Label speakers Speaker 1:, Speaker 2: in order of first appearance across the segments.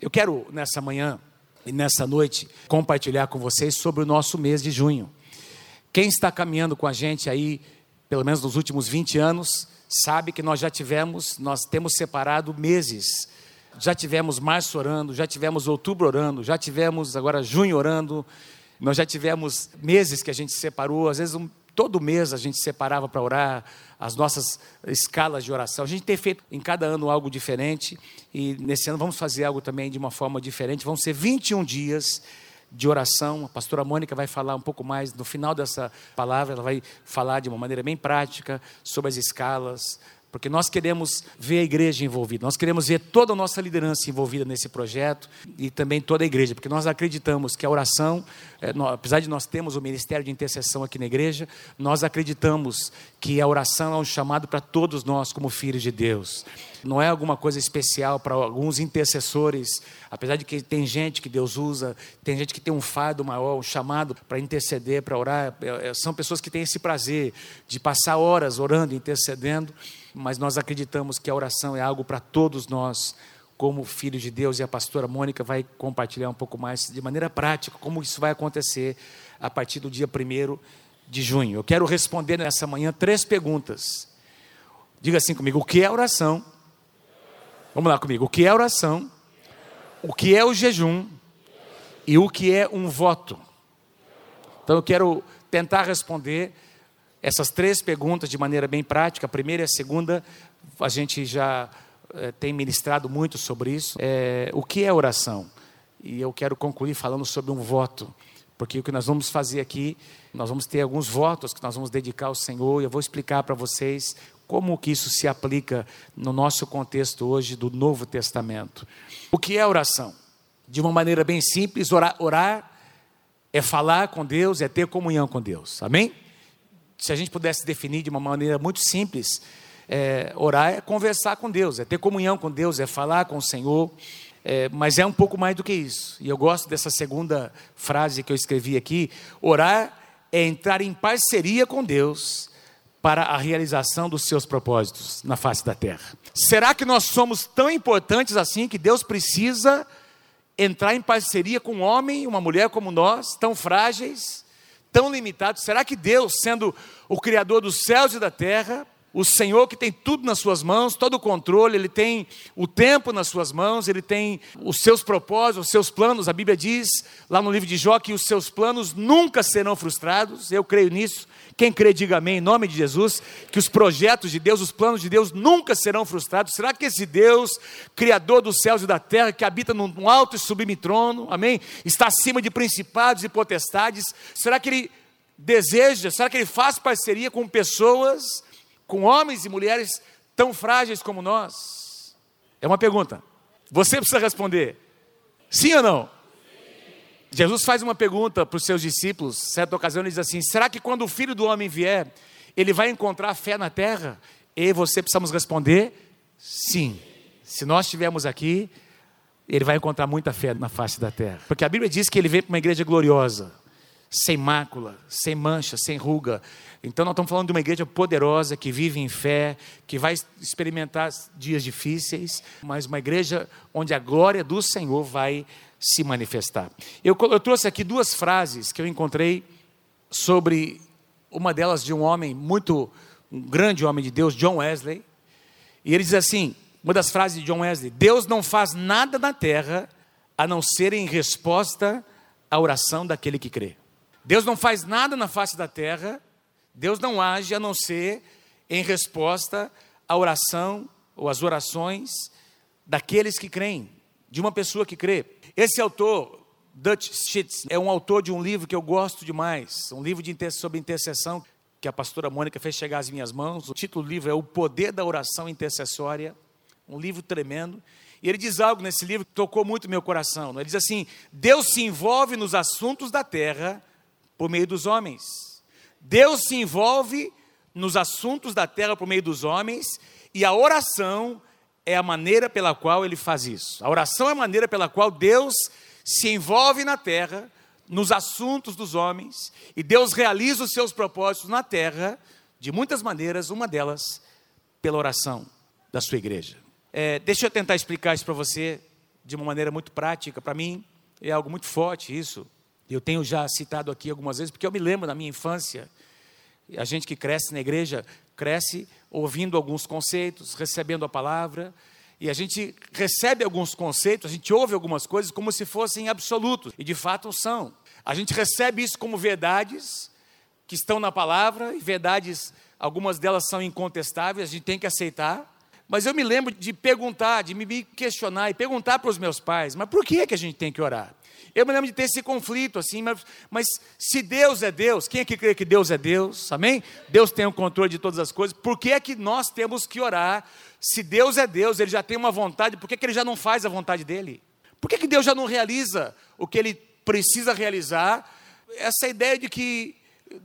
Speaker 1: Eu quero nessa manhã e nessa noite compartilhar com vocês sobre o nosso mês de junho. Quem está caminhando com a gente aí, pelo menos nos últimos 20 anos, sabe que nós já tivemos, nós temos separado meses. Já tivemos março orando, já tivemos outubro orando, já tivemos agora junho orando, nós já tivemos meses que a gente separou, às vezes um, todo mês a gente separava para orar, as nossas escalas de oração. A gente tem feito em cada ano algo diferente e nesse ano vamos fazer algo também de uma forma diferente. Vão ser 21 dias de oração. A pastora Mônica vai falar um pouco mais no final dessa palavra, ela vai falar de uma maneira bem prática sobre as escalas, porque nós queremos ver a igreja envolvida, nós queremos ver toda a nossa liderança envolvida nesse projeto e também toda a igreja, porque nós acreditamos que a oração, é, apesar de nós termos o ministério de intercessão aqui na igreja, nós acreditamos que a oração é um chamado para todos nós como filhos de Deus. Não é alguma coisa especial para alguns intercessores, apesar de que tem gente que Deus usa, tem gente que tem um fardo maior, um chamado para interceder, para orar, é, é, são pessoas que têm esse prazer de passar horas orando, intercedendo mas nós acreditamos que a oração é algo para todos nós, como filhos de Deus, e a pastora Mônica vai compartilhar um pouco mais de maneira prática como isso vai acontecer a partir do dia 1 de junho. Eu quero responder nessa manhã três perguntas. Diga assim comigo: o que é oração? Vamos lá comigo: o que é oração? O que é o jejum? E o que é um voto? Então eu quero tentar responder essas três perguntas de maneira bem prática. A primeira e a segunda, a gente já é, tem ministrado muito sobre isso. É, o que é oração? E eu quero concluir falando sobre um voto. Porque o que nós vamos fazer aqui, nós vamos ter alguns votos que nós vamos dedicar ao Senhor, e eu vou explicar para vocês como que isso se aplica no nosso contexto hoje do Novo Testamento. O que é oração? De uma maneira bem simples, orar, orar é falar com Deus, é ter comunhão com Deus. Amém? Se a gente pudesse definir de uma maneira muito simples, é, orar é conversar com Deus, é ter comunhão com Deus, é falar com o Senhor, é, mas é um pouco mais do que isso. E eu gosto dessa segunda frase que eu escrevi aqui: orar é entrar em parceria com Deus para a realização dos seus propósitos na face da terra. Será que nós somos tão importantes assim que Deus precisa entrar em parceria com um homem e uma mulher como nós, tão frágeis? Tão limitado? Será que Deus, sendo o Criador dos céus e da terra, o Senhor que tem tudo nas suas mãos, todo o controle, Ele tem o tempo nas suas mãos, Ele tem os seus propósitos, os seus planos. A Bíblia diz lá no livro de Jó que os seus planos nunca serão frustrados. Eu creio nisso. Quem crê, diga amém, em nome de Jesus, que os projetos de Deus, os planos de Deus nunca serão frustrados. Será que esse Deus, Criador dos céus e da terra, que habita num alto e sublime trono, amém, está acima de principados e potestades, será que Ele deseja, será que Ele faz parceria com pessoas com homens e mulheres tão frágeis como nós? É uma pergunta. Você precisa responder. Sim ou não? Jesus faz uma pergunta para os seus discípulos, certa ocasião ele diz assim: será que quando o filho do homem vier, ele vai encontrar fé na terra? E você precisamos responder: sim. Se nós estivermos aqui, ele vai encontrar muita fé na face da terra. Porque a Bíblia diz que ele vem para uma igreja gloriosa, sem mácula, sem mancha, sem ruga. Então nós estamos falando de uma igreja poderosa que vive em fé, que vai experimentar dias difíceis, mas uma igreja onde a glória do Senhor vai se manifestar. Eu, eu trouxe aqui duas frases que eu encontrei sobre uma delas de um homem muito um grande homem de Deus, John Wesley. E ele diz assim: uma das frases de John Wesley: Deus não faz nada na terra a não ser em resposta à oração daquele que crê. Deus não faz nada na face da terra, Deus não age a não ser em resposta à oração ou às orações daqueles que creem, de uma pessoa que crê. Esse autor, Dutch Schitz, é um autor de um livro que eu gosto demais, um livro de, sobre intercessão que a pastora Mônica fez chegar às minhas mãos. O título do livro é O Poder da Oração Intercessória, um livro tremendo. E ele diz algo nesse livro que tocou muito meu coração. Ele diz assim: Deus se envolve nos assuntos da terra por meio dos homens. Deus se envolve nos assuntos da terra por meio dos homens, e a oração é a maneira pela qual ele faz isso. A oração é a maneira pela qual Deus se envolve na terra, nos assuntos dos homens, e Deus realiza os seus propósitos na terra, de muitas maneiras, uma delas pela oração da sua igreja. É, deixa eu tentar explicar isso para você de uma maneira muito prática. Para mim, é algo muito forte isso. Eu tenho já citado aqui algumas vezes, porque eu me lembro da minha infância. A gente que cresce na igreja, cresce ouvindo alguns conceitos, recebendo a palavra, e a gente recebe alguns conceitos, a gente ouve algumas coisas como se fossem absolutos, e de fato são. A gente recebe isso como verdades que estão na palavra, e verdades, algumas delas são incontestáveis, a gente tem que aceitar. Mas eu me lembro de perguntar, de me questionar e perguntar para os meus pais, mas por que, é que a gente tem que orar? Eu me lembro de ter esse conflito assim, mas, mas se Deus é Deus, quem é que crê que Deus é Deus? Amém? Deus tem o controle de todas as coisas, por que é que nós temos que orar? Se Deus é Deus, Ele já tem uma vontade, por que, que Ele já não faz a vontade dEle? Por que, que Deus já não realiza o que Ele precisa realizar? Essa ideia de que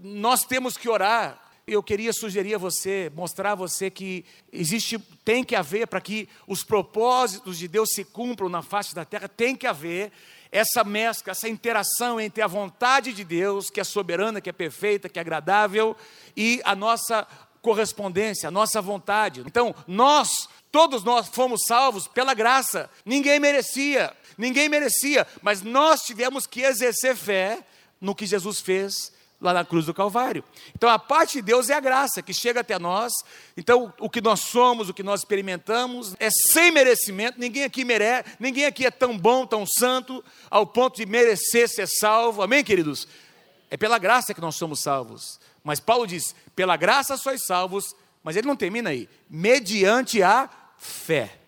Speaker 1: nós temos que orar, eu queria sugerir a você, mostrar a você que existe, tem que haver para que os propósitos de Deus se cumpram na face da terra, tem que haver essa mescla, essa interação entre a vontade de Deus, que é soberana, que é perfeita, que é agradável, e a nossa correspondência, a nossa vontade. Então, nós, todos nós fomos salvos pela graça. Ninguém merecia, ninguém merecia, mas nós tivemos que exercer fé no que Jesus fez lá na cruz do Calvário. Então a parte de Deus é a graça que chega até nós. Então o que nós somos, o que nós experimentamos é sem merecimento. Ninguém aqui merece, ninguém aqui é tão bom, tão santo ao ponto de merecer ser salvo. Amém, queridos? É pela graça que nós somos salvos. Mas Paulo diz: "Pela graça sois salvos", mas ele não termina aí. Mediante a fé.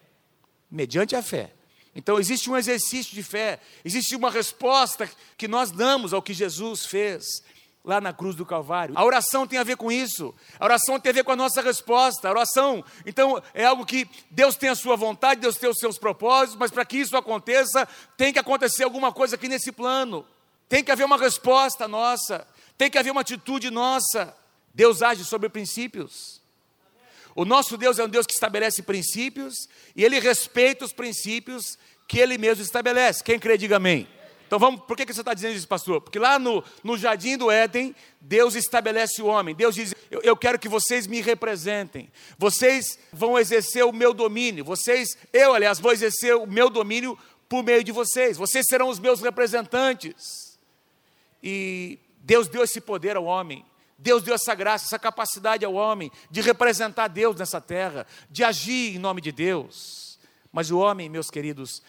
Speaker 1: Mediante a fé. Então existe um exercício de fé, existe uma resposta que nós damos ao que Jesus fez lá na cruz do Calvário. A oração tem a ver com isso. A oração tem a ver com a nossa resposta. A oração, então, é algo que Deus tem a sua vontade, Deus tem os seus propósitos, mas para que isso aconteça, tem que acontecer alguma coisa aqui nesse plano. Tem que haver uma resposta nossa, tem que haver uma atitude nossa. Deus age sobre princípios. O nosso Deus é um Deus que estabelece princípios e ele respeita os princípios que ele mesmo estabelece. Quem crê, diga amém. Então vamos, por que, que você está dizendo isso, pastor? Porque lá no, no jardim do Éden, Deus estabelece o homem. Deus diz: eu, eu, quero que vocês me representem. Vocês vão exercer o meu domínio. Vocês, eu, aliás, vou exercer o meu domínio por meio de vocês. Vocês serão os meus representantes. E Deus deu esse poder ao homem. Deus deu essa graça, essa capacidade ao homem de representar Deus nessa terra, de agir em nome de Deus. Mas o homem, meus queridos,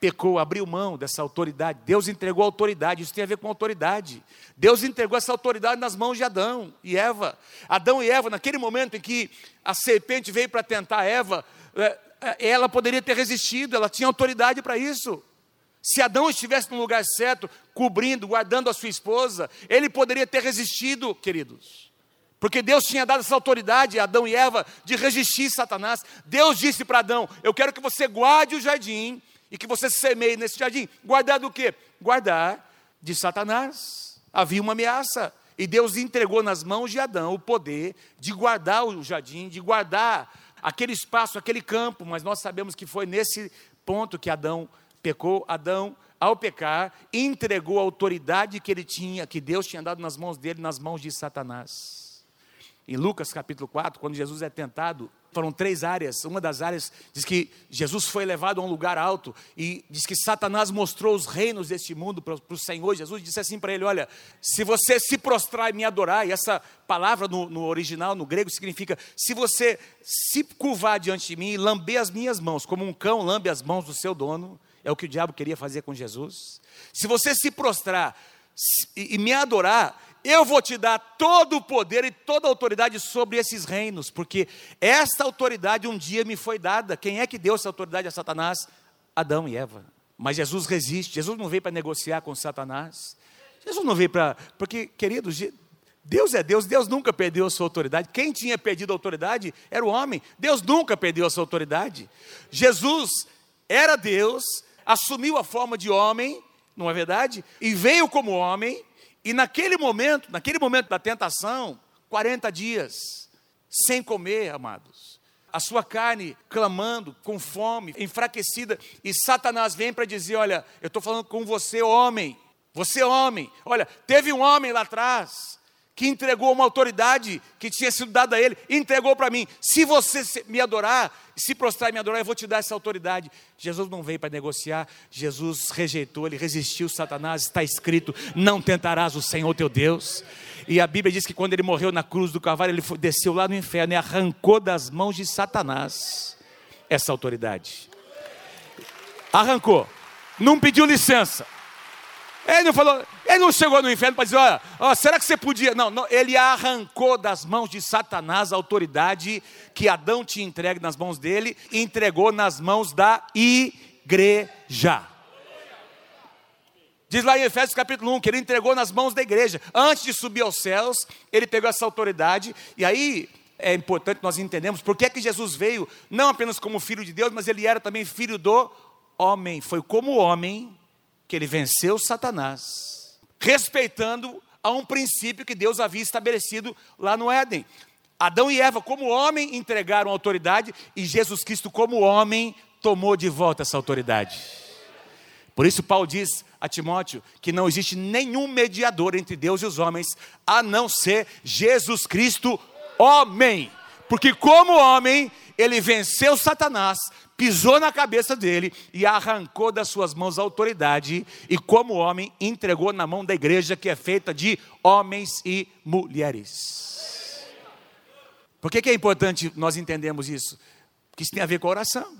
Speaker 1: pecou, abriu mão dessa autoridade. Deus entregou autoridade, isso tem a ver com autoridade. Deus entregou essa autoridade nas mãos de Adão e Eva. Adão e Eva, naquele momento em que a serpente veio para tentar Eva, é, é, ela poderia ter resistido, ela tinha autoridade para isso. Se Adão estivesse no lugar certo, cobrindo, guardando a sua esposa, ele poderia ter resistido, queridos. Porque Deus tinha dado essa autoridade a Adão e Eva de resistir Satanás. Deus disse para Adão: Eu quero que você guarde o jardim e que você semeie nesse jardim. Guardar do quê? Guardar de Satanás. Havia uma ameaça. E Deus entregou nas mãos de Adão o poder de guardar o jardim, de guardar aquele espaço, aquele campo. Mas nós sabemos que foi nesse ponto que Adão pecou. Adão, ao pecar, entregou a autoridade que ele tinha, que Deus tinha dado nas mãos dele, nas mãos de Satanás. Em Lucas capítulo 4, quando Jesus é tentado, foram três áreas. Uma das áreas diz que Jesus foi levado a um lugar alto e diz que Satanás mostrou os reinos deste mundo para o Senhor. Jesus disse assim para ele: Olha, se você se prostrar e me adorar, e essa palavra no, no original, no grego, significa: se você se curvar diante de mim e lamber as minhas mãos, como um cão lambe as mãos do seu dono, é o que o diabo queria fazer com Jesus. Se você se prostrar e, e me adorar, eu vou te dar todo o poder e toda a autoridade sobre esses reinos, porque esta autoridade um dia me foi dada. Quem é que deu essa autoridade a Satanás? Adão e Eva. Mas Jesus resiste. Jesus não veio para negociar com Satanás. Jesus não veio para. Porque, queridos, Deus é Deus, Deus nunca perdeu a sua autoridade. Quem tinha perdido a autoridade era o homem. Deus nunca perdeu a sua autoridade. Jesus era Deus, assumiu a forma de homem, não é verdade? E veio como homem e naquele momento, naquele momento da tentação, 40 dias, sem comer, amados. A sua carne clamando, com fome, enfraquecida, e Satanás vem para dizer: Olha, eu estou falando com você, homem, você, homem. Olha, teve um homem lá atrás que entregou uma autoridade que tinha sido dada a ele, entregou para mim. Se você me adorar, se prostrar e me adorar, eu vou te dar essa autoridade. Jesus não veio para negociar, Jesus rejeitou, ele resistiu Satanás, está escrito: não tentarás o Senhor teu Deus. E a Bíblia diz que quando ele morreu na cruz do cavalo, ele desceu lá no inferno e arrancou das mãos de Satanás essa autoridade. Arrancou, não pediu licença. Ele não falou, ele não chegou no inferno para dizer, olha, será que você podia? Não, não, ele arrancou das mãos de Satanás a autoridade que Adão tinha entregue nas mãos dele e entregou nas mãos da igreja. Diz lá em Efésios capítulo 1 que ele entregou nas mãos da igreja. Antes de subir aos céus, ele pegou essa autoridade. E aí é importante nós entendemos por que, é que Jesus veio, não apenas como filho de Deus, mas ele era também filho do homem. Foi como homem que ele venceu Satanás, respeitando a um princípio que Deus havia estabelecido lá no Éden. Adão e Eva, como homem, entregaram autoridade e Jesus Cristo, como homem, tomou de volta essa autoridade. Por isso, Paulo diz a Timóteo que não existe nenhum mediador entre Deus e os homens, a não ser Jesus Cristo, homem. Porque, como homem, ele venceu Satanás, pisou na cabeça dele e arrancou das suas mãos a autoridade, e como homem, entregou na mão da igreja que é feita de homens e mulheres. Por que, que é importante nós entendermos isso? Porque isso tem a ver com a oração.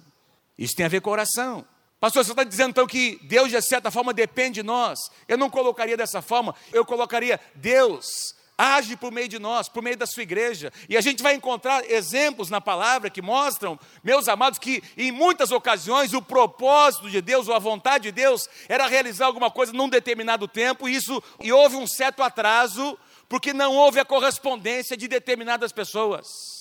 Speaker 1: Isso tem a ver com a oração. Pastor, você está dizendo então que Deus, de certa forma, depende de nós. Eu não colocaria dessa forma, eu colocaria Deus age por meio de nós, por meio da sua igreja. E a gente vai encontrar exemplos na palavra que mostram, meus amados, que em muitas ocasiões o propósito de Deus ou a vontade de Deus era realizar alguma coisa num determinado tempo, e isso e houve um certo atraso, porque não houve a correspondência de determinadas pessoas.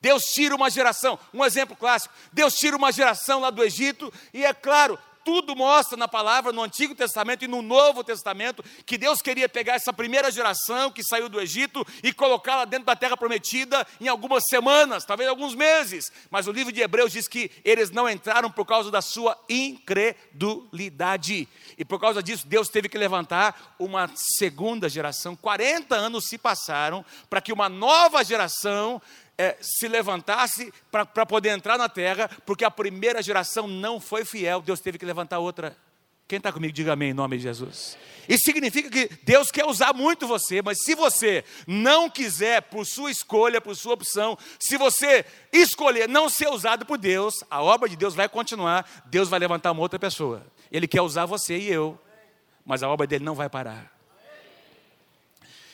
Speaker 1: Deus tira uma geração, um exemplo clássico. Deus tira uma geração lá do Egito, e é claro, tudo mostra na palavra, no Antigo Testamento e no Novo Testamento, que Deus queria pegar essa primeira geração que saiu do Egito e colocá-la dentro da terra prometida em algumas semanas, talvez alguns meses. Mas o livro de Hebreus diz que eles não entraram por causa da sua incredulidade. E por causa disso, Deus teve que levantar uma segunda geração. 40 anos se passaram para que uma nova geração é, se levantasse para poder entrar na terra, porque a primeira geração não foi fiel, Deus teve que levantar outra. Quem está comigo, diga amém em nome de Jesus. Isso significa que Deus quer usar muito você, mas se você não quiser, por sua escolha, por sua opção, se você escolher não ser usado por Deus, a obra de Deus vai continuar, Deus vai levantar uma outra pessoa. Ele quer usar você e eu, mas a obra dele não vai parar.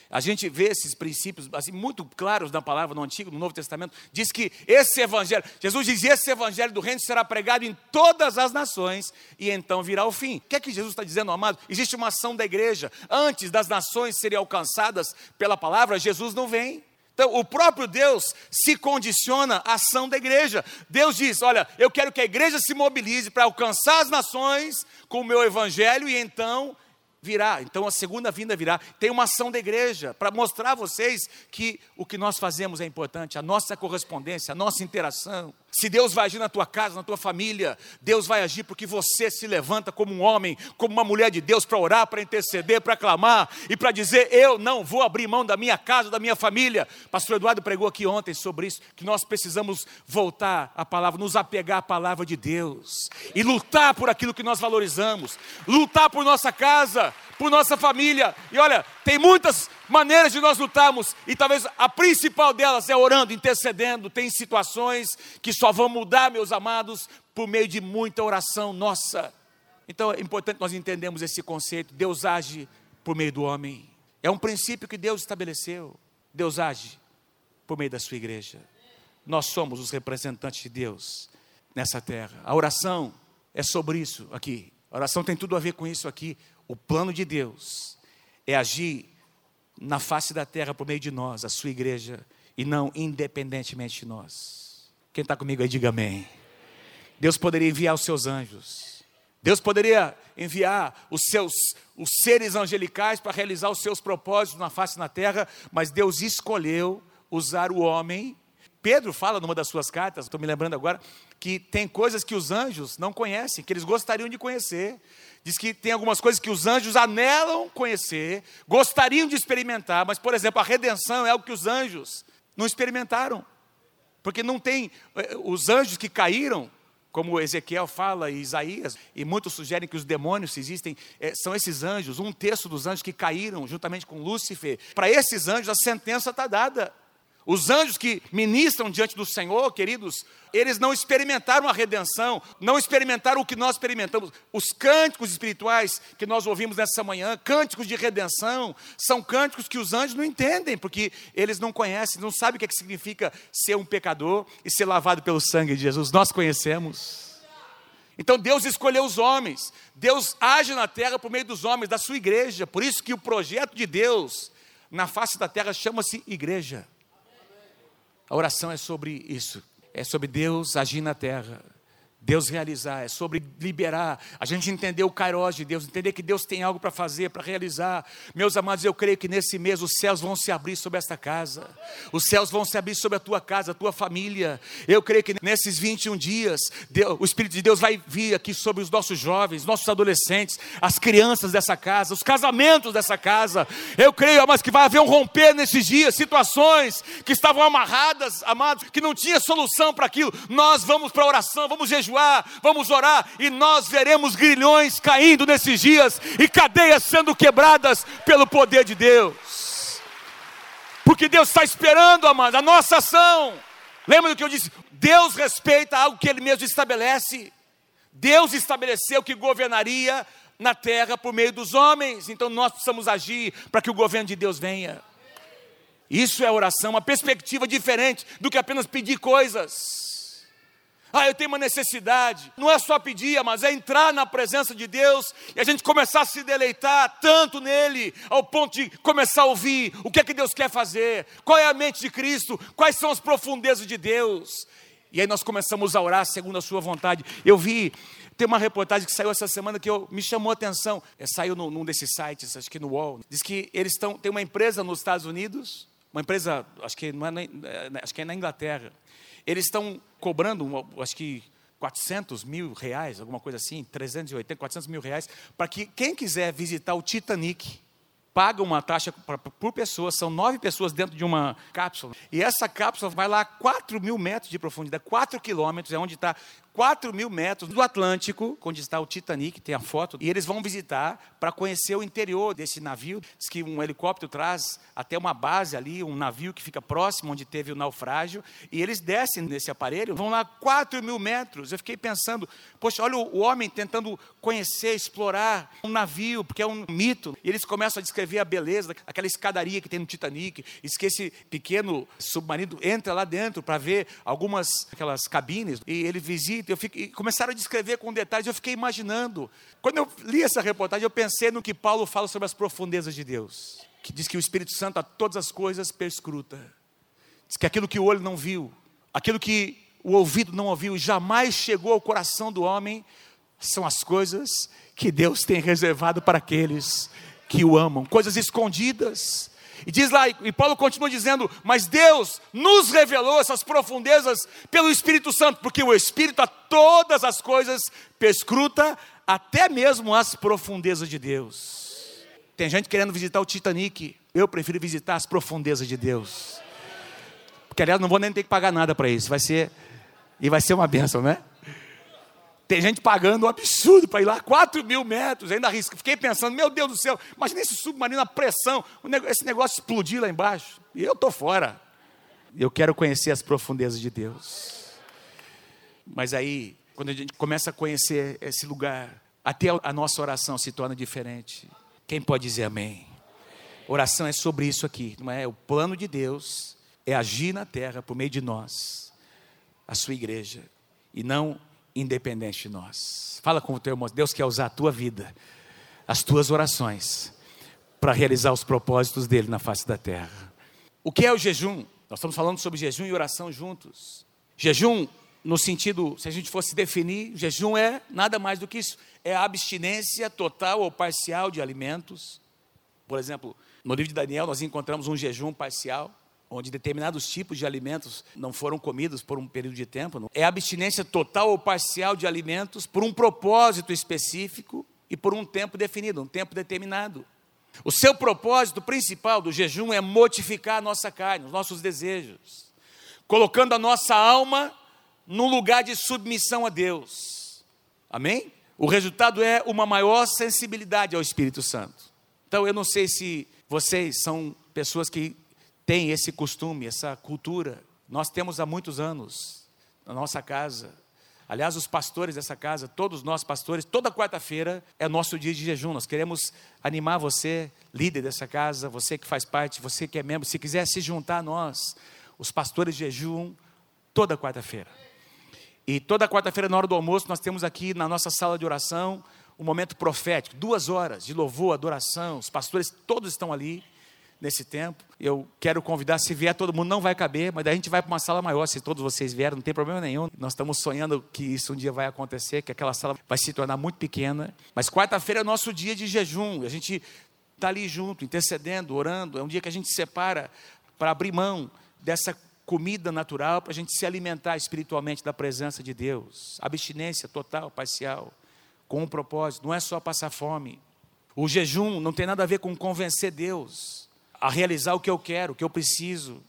Speaker 1: A gente vê esses princípios assim, muito claros na palavra no Antigo, no Novo Testamento. Diz que esse evangelho, Jesus diz: esse evangelho do reino será pregado em todas as nações e então virá o fim. O que é que Jesus está dizendo, amado? Existe uma ação da igreja. Antes das nações serem alcançadas pela palavra, Jesus não vem. Então, o próprio Deus se condiciona à ação da igreja. Deus diz: Olha, eu quero que a igreja se mobilize para alcançar as nações com o meu evangelho e então virá, então a segunda vinda virá. Tem uma ação da igreja para mostrar a vocês que o que nós fazemos é importante, a nossa correspondência, a nossa interação. Se Deus vai agir na tua casa, na tua família, Deus vai agir porque você se levanta como um homem, como uma mulher de Deus para orar, para interceder, para clamar e para dizer: Eu não vou abrir mão da minha casa, da minha família. Pastor Eduardo pregou aqui ontem sobre isso, que nós precisamos voltar à palavra, nos apegar à palavra de Deus e lutar por aquilo que nós valorizamos, lutar por nossa casa, por nossa família. E olha, tem muitas maneiras de nós lutarmos, e talvez a principal delas é orando, intercedendo. Tem situações que só vão mudar, meus amados, por meio de muita oração nossa. Então é importante nós entendermos esse conceito. Deus age por meio do homem. É um princípio que Deus estabeleceu. Deus age por meio da sua igreja. Nós somos os representantes de Deus nessa terra. A oração é sobre isso aqui. A oração tem tudo a ver com isso aqui. O plano de Deus é agir na face da terra por meio de nós, a sua igreja, e não independentemente de nós. Quem está comigo aí, diga amém. Deus poderia enviar os seus anjos. Deus poderia enviar os seus os seres angelicais para realizar os seus propósitos na face da terra, mas Deus escolheu usar o homem Pedro fala numa das suas cartas, estou me lembrando agora, que tem coisas que os anjos não conhecem, que eles gostariam de conhecer. Diz que tem algumas coisas que os anjos anelam conhecer, gostariam de experimentar, mas, por exemplo, a redenção é algo que os anjos não experimentaram. Porque não tem. Eh, os anjos que caíram, como Ezequiel fala e Isaías, e muitos sugerem que os demônios existem, é, são esses anjos, um terço dos anjos que caíram juntamente com Lúcifer. Para esses anjos a sentença está dada. Os anjos que ministram diante do Senhor, queridos, eles não experimentaram a redenção, não experimentaram o que nós experimentamos. Os cânticos espirituais que nós ouvimos nessa manhã, cânticos de redenção, são cânticos que os anjos não entendem, porque eles não conhecem, não sabem o que, é que significa ser um pecador e ser lavado pelo sangue de Jesus. Nós conhecemos. Então Deus escolheu os homens, Deus age na terra por meio dos homens, da sua igreja. Por isso que o projeto de Deus na face da terra chama-se igreja. A oração é sobre isso, é sobre Deus agir na terra. Deus realizar, é sobre liberar, a gente entender o kairos de Deus, entender que Deus tem algo para fazer, para realizar. Meus amados, eu creio que nesse mês os céus vão se abrir sobre esta casa, os céus vão se abrir sobre a tua casa, a tua família. Eu creio que nesses 21 dias, Deus, o Espírito de Deus vai vir aqui sobre os nossos jovens, nossos adolescentes, as crianças dessa casa, os casamentos dessa casa. Eu creio, amados, que vai haver um romper nesses dias, situações que estavam amarradas, amados, que não tinha solução para aquilo. Nós vamos para a oração, vamos jejuar jejuar, vamos orar e nós veremos grilhões caindo nesses dias e cadeias sendo quebradas pelo poder de Deus. Porque Deus está esperando, amado, a nossa ação. Lembra do que eu disse? Deus respeita algo que Ele mesmo estabelece. Deus estabeleceu que governaria na terra por meio dos homens, então nós precisamos agir para que o governo de Deus venha. Isso é oração, uma perspectiva diferente do que apenas pedir coisas. Ah, eu tenho uma necessidade. Não é só pedir, mas é entrar na presença de Deus e a gente começar a se deleitar tanto nele, ao ponto de começar a ouvir o que é que Deus quer fazer, qual é a mente de Cristo, quais são as profundezas de Deus. E aí nós começamos a orar segundo a sua vontade. Eu vi, tem uma reportagem que saiu essa semana que eu, me chamou a atenção. É, saiu num, num desses sites, acho que no UOL. Diz que eles estão, tem uma empresa nos Estados Unidos, uma empresa, acho que, não é, é, acho que é na Inglaterra eles estão cobrando, acho que 400 mil reais, alguma coisa assim, 380, 400 mil reais, para que quem quiser visitar o Titanic, paga uma taxa por pessoa, são nove pessoas dentro de uma cápsula, e essa cápsula vai lá a 4 mil metros de profundidade, 4 quilômetros, é onde está 4 mil metros do Atlântico, onde está o Titanic, tem a foto, e eles vão visitar para conhecer o interior desse navio. Diz que um helicóptero traz até uma base ali, um navio que fica próximo onde teve o naufrágio, e eles descem nesse aparelho, vão lá 4 mil metros. Eu fiquei pensando, poxa, olha o homem tentando conhecer, explorar um navio, porque é um mito, e eles começam a descrever a beleza, aquela escadaria que tem no Titanic, diz que esse pequeno submarino entra lá dentro para ver algumas aquelas cabines, e ele visita eu fiquei, começaram a descrever com detalhes, eu fiquei imaginando. Quando eu li essa reportagem, eu pensei no que Paulo fala sobre as profundezas de Deus, que diz que o Espírito Santo a todas as coisas perscruta. Diz que aquilo que o olho não viu, aquilo que o ouvido não ouviu, jamais chegou ao coração do homem, são as coisas que Deus tem reservado para aqueles que o amam, coisas escondidas, e diz lá, e Paulo continua dizendo: Mas Deus nos revelou essas profundezas pelo Espírito Santo, porque o Espírito a todas as coisas perscruta, até mesmo as profundezas de Deus. Tem gente querendo visitar o Titanic, eu prefiro visitar as profundezas de Deus. Porque aliás, não vou nem ter que pagar nada para isso, vai ser, e vai ser uma bênção, né? Tem gente pagando um absurdo para ir lá, 4 mil metros, ainda arrisca. Fiquei pensando, meu Deus do céu, imagina esse submarino, a pressão, esse negócio explodir lá embaixo. E eu estou fora. Eu quero conhecer as profundezas de Deus. Mas aí, quando a gente começa a conhecer esse lugar, até a nossa oração se torna diferente. Quem pode dizer amém? Oração é sobre isso aqui, não é? O plano de Deus é agir na terra por meio de nós, a sua igreja, e não independente de nós. Fala com o teu irmão, Deus quer usar a tua vida, as tuas orações, para realizar os propósitos dele na face da terra. O que é o jejum? Nós estamos falando sobre jejum e oração juntos. Jejum, no sentido, se a gente fosse definir, jejum é nada mais do que isso: é a abstinência total ou parcial de alimentos. Por exemplo, no livro de Daniel, nós encontramos um jejum parcial. Onde determinados tipos de alimentos não foram comidos por um período de tempo. É abstinência total ou parcial de alimentos por um propósito específico e por um tempo definido, um tempo determinado. O seu propósito principal do jejum é mortificar a nossa carne, os nossos desejos, colocando a nossa alma num lugar de submissão a Deus. Amém? O resultado é uma maior sensibilidade ao Espírito Santo. Então, eu não sei se vocês são pessoas que têm esse costume, essa cultura. Nós temos há muitos anos na nossa casa. Aliás, os pastores dessa casa, todos nós pastores, toda quarta-feira é nosso dia de jejum. Nós queremos animar você, líder dessa casa, você que faz parte, você que é membro, se quiser se juntar a nós, os pastores jejuam toda quarta-feira. E toda quarta-feira, na hora do almoço, nós temos aqui na nossa sala de oração um momento profético, duas horas de louvor, adoração. Os pastores todos estão ali nesse tempo. Eu quero convidar, se vier todo mundo, não vai caber, mas daí a gente vai para uma sala maior, se todos vocês vierem, não tem problema nenhum. Nós estamos sonhando que isso um dia vai acontecer, que aquela sala vai se tornar muito pequena. Mas quarta-feira é nosso dia de jejum, a gente está ali junto, intercedendo, orando. É um dia que a gente separa para abrir mão dessa comida natural para a gente se alimentar espiritualmente da presença de Deus. Abstinência total, parcial, com um propósito, não é só passar fome. O jejum não tem nada a ver com convencer Deus a realizar o que eu quero, o que eu preciso,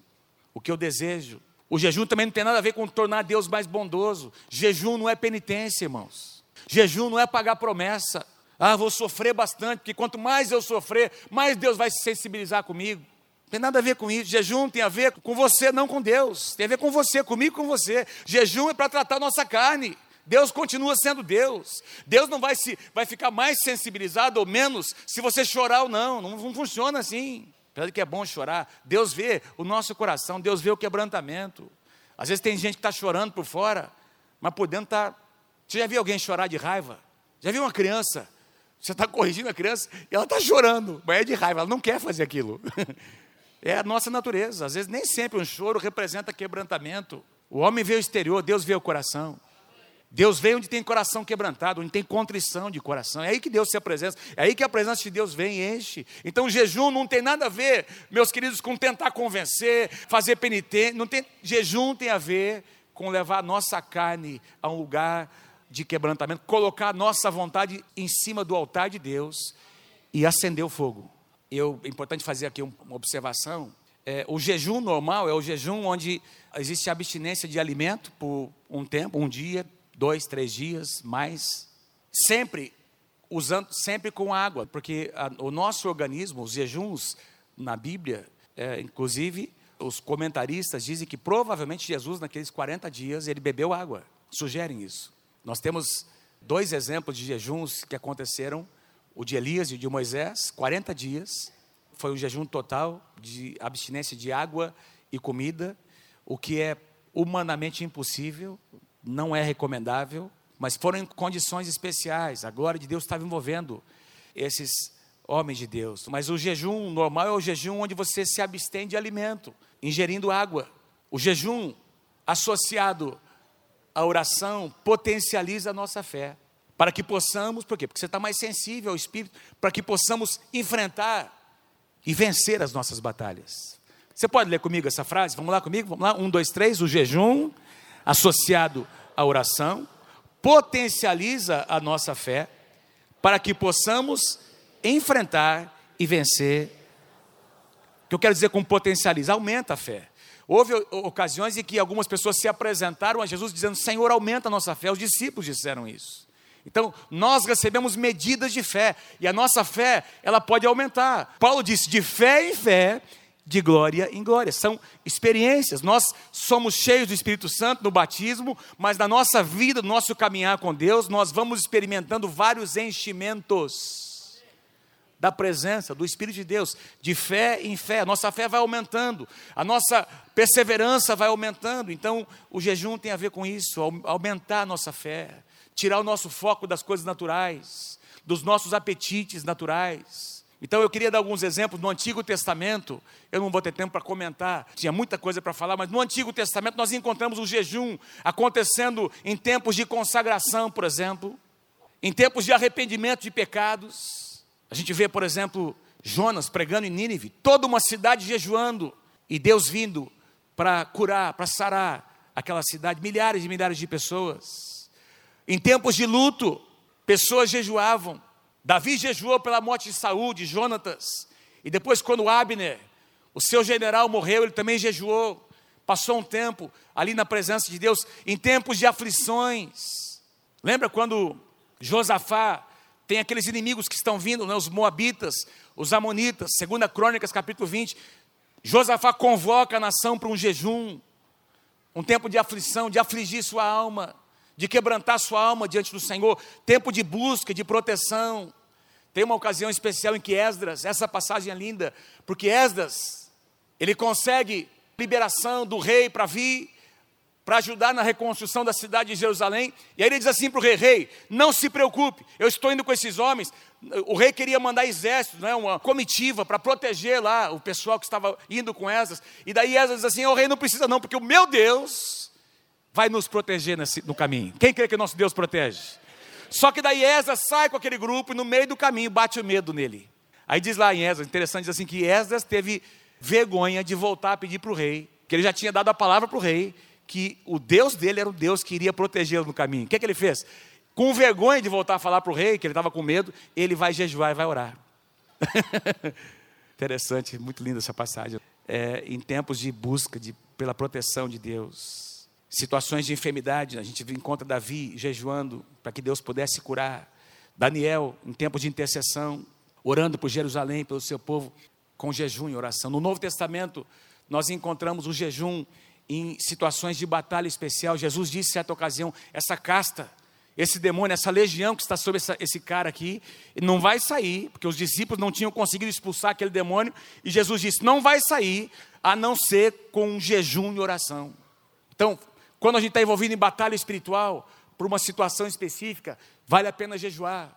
Speaker 1: o que eu desejo. O jejum também não tem nada a ver com tornar Deus mais bondoso. Jejum não é penitência, irmãos. Jejum não é pagar promessa. Ah, vou sofrer bastante, porque quanto mais eu sofrer, mais Deus vai se sensibilizar comigo tem nada a ver com isso. Jejum tem a ver com você, não com Deus. Tem a ver com você, comigo, com você. Jejum é para tratar a nossa carne. Deus continua sendo Deus. Deus não vai, se, vai ficar mais sensibilizado ou menos se você chorar ou não. Não, não funciona assim. Apesar que é bom chorar, Deus vê o nosso coração, Deus vê o quebrantamento. Às vezes tem gente que está chorando por fora, mas por dentro está. Você já viu alguém chorar de raiva? Já viu uma criança? Você está corrigindo a criança e ela está chorando, mas é de raiva, ela não quer fazer aquilo. É a nossa natureza. Às vezes, nem sempre um choro representa quebrantamento. O homem vê o exterior, Deus vê o coração. Deus vê onde tem coração quebrantado, onde tem contrição de coração. É aí que Deus se apresenta, é aí que a presença de Deus vem e enche. Então o jejum não tem nada a ver, meus queridos, com tentar convencer, fazer penitência. Não tem, jejum tem a ver com levar a nossa carne a um lugar de quebrantamento, colocar a nossa vontade em cima do altar de Deus e acender o fogo eu, é importante fazer aqui uma observação. É, o jejum normal é o jejum onde existe abstinência de alimento por um tempo, um dia, dois, três dias, mais. Sempre usando, sempre com água, porque a, o nosso organismo, os jejuns na Bíblia, é, inclusive os comentaristas dizem que provavelmente Jesus naqueles 40 dias ele bebeu água. Sugerem isso. Nós temos dois exemplos de jejuns que aconteceram o de Elias e o de Moisés, 40 dias, foi um jejum total de abstinência de água e comida, o que é humanamente impossível, não é recomendável, mas foram em condições especiais. A glória de Deus estava envolvendo esses homens de Deus. Mas o jejum normal é o jejum onde você se abstém de alimento, ingerindo água. O jejum associado à oração potencializa a nossa fé para que possamos, por quê? Porque você está mais sensível ao Espírito, para que possamos enfrentar e vencer as nossas batalhas. Você pode ler comigo essa frase? Vamos lá comigo? Vamos lá? Um, dois, três. O jejum, associado à oração, potencializa a nossa fé, para que possamos enfrentar e vencer. O que eu quero dizer com potencializa? Aumenta a fé. Houve ocasiões em que algumas pessoas se apresentaram a Jesus dizendo: Senhor, aumenta a nossa fé. Os discípulos disseram isso. Então, nós recebemos medidas de fé, e a nossa fé, ela pode aumentar. Paulo disse: de fé em fé, de glória em glória. São experiências. Nós somos cheios do Espírito Santo no batismo, mas na nossa vida, no nosso caminhar com Deus, nós vamos experimentando vários enchimentos da presença do Espírito de Deus, de fé em fé. A nossa fé vai aumentando, a nossa perseverança vai aumentando. Então, o jejum tem a ver com isso, aumentar a nossa fé tirar o nosso foco das coisas naturais, dos nossos apetites naturais. Então eu queria dar alguns exemplos no Antigo Testamento. Eu não vou ter tempo para comentar, tinha muita coisa para falar, mas no Antigo Testamento nós encontramos o jejum acontecendo em tempos de consagração, por exemplo, em tempos de arrependimento de pecados. A gente vê, por exemplo, Jonas pregando em Nínive, toda uma cidade jejuando e Deus vindo para curar, para sarar aquela cidade, milhares e milhares de pessoas. Em tempos de luto, pessoas jejuavam. Davi jejuou pela morte de Saúl, de Jonatas, e depois quando Abner, o seu general morreu, ele também jejuou. Passou um tempo ali na presença de Deus, em tempos de aflições. Lembra quando Josafá tem aqueles inimigos que estão vindo, né, os moabitas, os amonitas, segunda Crônicas, capítulo 20. Josafá convoca a nação para um jejum, um tempo de aflição, de afligir sua alma, de quebrantar sua alma diante do Senhor, tempo de busca, de proteção. Tem uma ocasião especial em que Esdras, essa passagem é linda, porque Esdras, ele consegue liberação do rei para vir para ajudar na reconstrução da cidade de Jerusalém. E aí ele diz assim para o rei: Rei, não se preocupe, eu estou indo com esses homens. O rei queria mandar exércitos, né, uma comitiva para proteger lá o pessoal que estava indo com Esdras. E daí Esdras diz assim: O rei não precisa, não, porque o meu Deus vai nos proteger nesse, no caminho. Quem crê que nosso Deus protege? Só que daí Esdras sai com aquele grupo e no meio do caminho bate o medo nele. Aí diz lá em Esdras, interessante, diz assim que Esdras teve vergonha de voltar a pedir para o rei, que ele já tinha dado a palavra para o rei, que o Deus dele era o Deus que iria protegê-lo no caminho. O que, é que ele fez? Com vergonha de voltar a falar para o rei, que ele estava com medo, ele vai jejuar e vai orar. Interessante, muito linda essa passagem. É, em tempos de busca de, pela proteção de Deus, situações de enfermidade, a gente encontra Davi jejuando para que Deus pudesse curar. Daniel, em tempos de intercessão, orando por Jerusalém, pelo seu povo, com jejum e oração. No Novo Testamento, nós encontramos o jejum em situações de batalha especial. Jesus disse em certa ocasião: essa casta, esse demônio, essa legião que está sobre essa, esse cara aqui, não vai sair, porque os discípulos não tinham conseguido expulsar aquele demônio, e Jesus disse: não vai sair a não ser com um jejum e oração. Então, quando a gente está envolvido em batalha espiritual, por uma situação específica, vale a pena jejuar.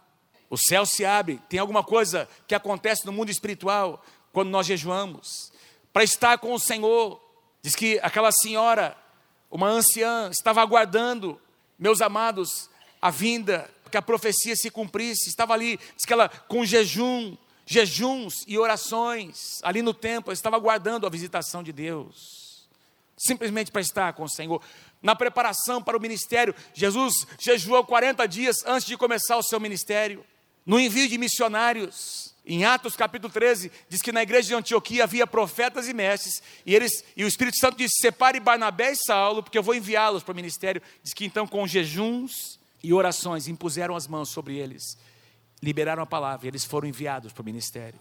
Speaker 1: O céu se abre, tem alguma coisa que acontece no mundo espiritual quando nós jejuamos. Para estar com o Senhor, Diz que aquela senhora, uma anciã, estava aguardando, meus amados, a vinda, que a profecia se cumprisse, estava ali, diz que ela com jejum, jejuns e orações, ali no templo, estava aguardando a visitação de Deus, simplesmente para estar com o Senhor. Na preparação para o ministério, Jesus jejuou 40 dias antes de começar o seu ministério, no envio de missionários, em Atos capítulo 13, diz que na igreja de Antioquia havia profetas e mestres, e, eles, e o Espírito Santo disse: separe Barnabé e Saulo, porque eu vou enviá-los para o ministério. Diz que então, com jejuns e orações, impuseram as mãos sobre eles, liberaram a palavra, e eles foram enviados para o ministério.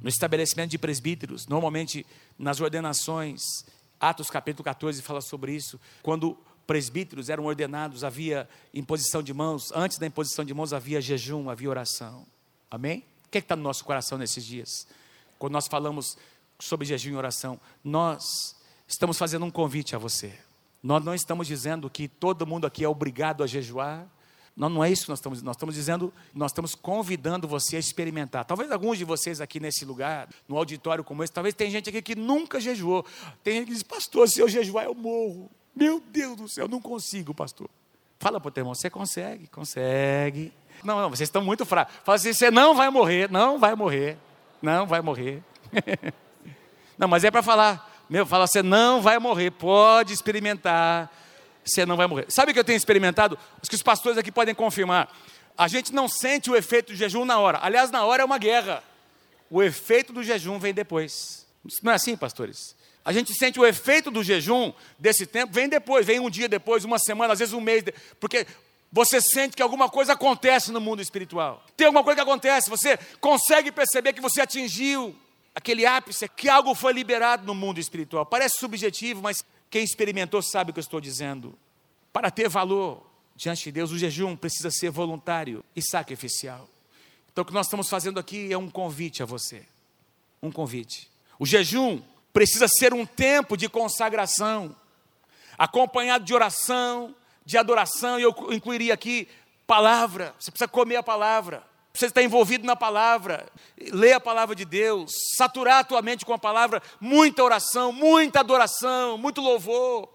Speaker 1: No estabelecimento de presbíteros, normalmente nas ordenações, Atos capítulo 14 fala sobre isso, quando presbíteros eram ordenados, havia imposição de mãos, antes da imposição de mãos havia jejum, havia oração. Amém? O que é está no nosso coração nesses dias? Quando nós falamos sobre jejum e oração, nós estamos fazendo um convite a você. Nós não estamos dizendo que todo mundo aqui é obrigado a jejuar. Não, não é isso que nós estamos Nós estamos dizendo, nós estamos convidando você a experimentar. Talvez alguns de vocês aqui nesse lugar, no auditório como esse, talvez tem gente aqui que nunca jejuou. Tem gente que diz, pastor, se eu jejuar eu morro. Meu Deus do céu, não consigo, pastor. Fala para o teu irmão, você consegue, consegue. Não, não, vocês estão muito fracos. Fala assim, você não vai morrer, não vai morrer, não vai morrer. não, mas é para falar, meu, fala, você não vai morrer, pode experimentar, você não vai morrer. Sabe o que eu tenho experimentado? Os que os pastores aqui podem confirmar. A gente não sente o efeito do jejum na hora. Aliás, na hora é uma guerra. O efeito do jejum vem depois. Não é assim, pastores? A gente sente o efeito do jejum desse tempo, vem depois, vem um dia depois, uma semana, às vezes um mês, porque você sente que alguma coisa acontece no mundo espiritual. Tem alguma coisa que acontece, você consegue perceber que você atingiu aquele ápice, que algo foi liberado no mundo espiritual. Parece subjetivo, mas quem experimentou sabe o que eu estou dizendo. Para ter valor diante de Deus, o jejum precisa ser voluntário e sacrificial. Então, o que nós estamos fazendo aqui é um convite a você. Um convite. O jejum precisa ser um tempo de consagração, acompanhado de oração, de adoração, e eu incluiria aqui palavra. Você precisa comer a palavra. Você está envolvido na palavra, ler a palavra de Deus, saturar a tua mente com a palavra, muita oração, muita adoração, muito louvor,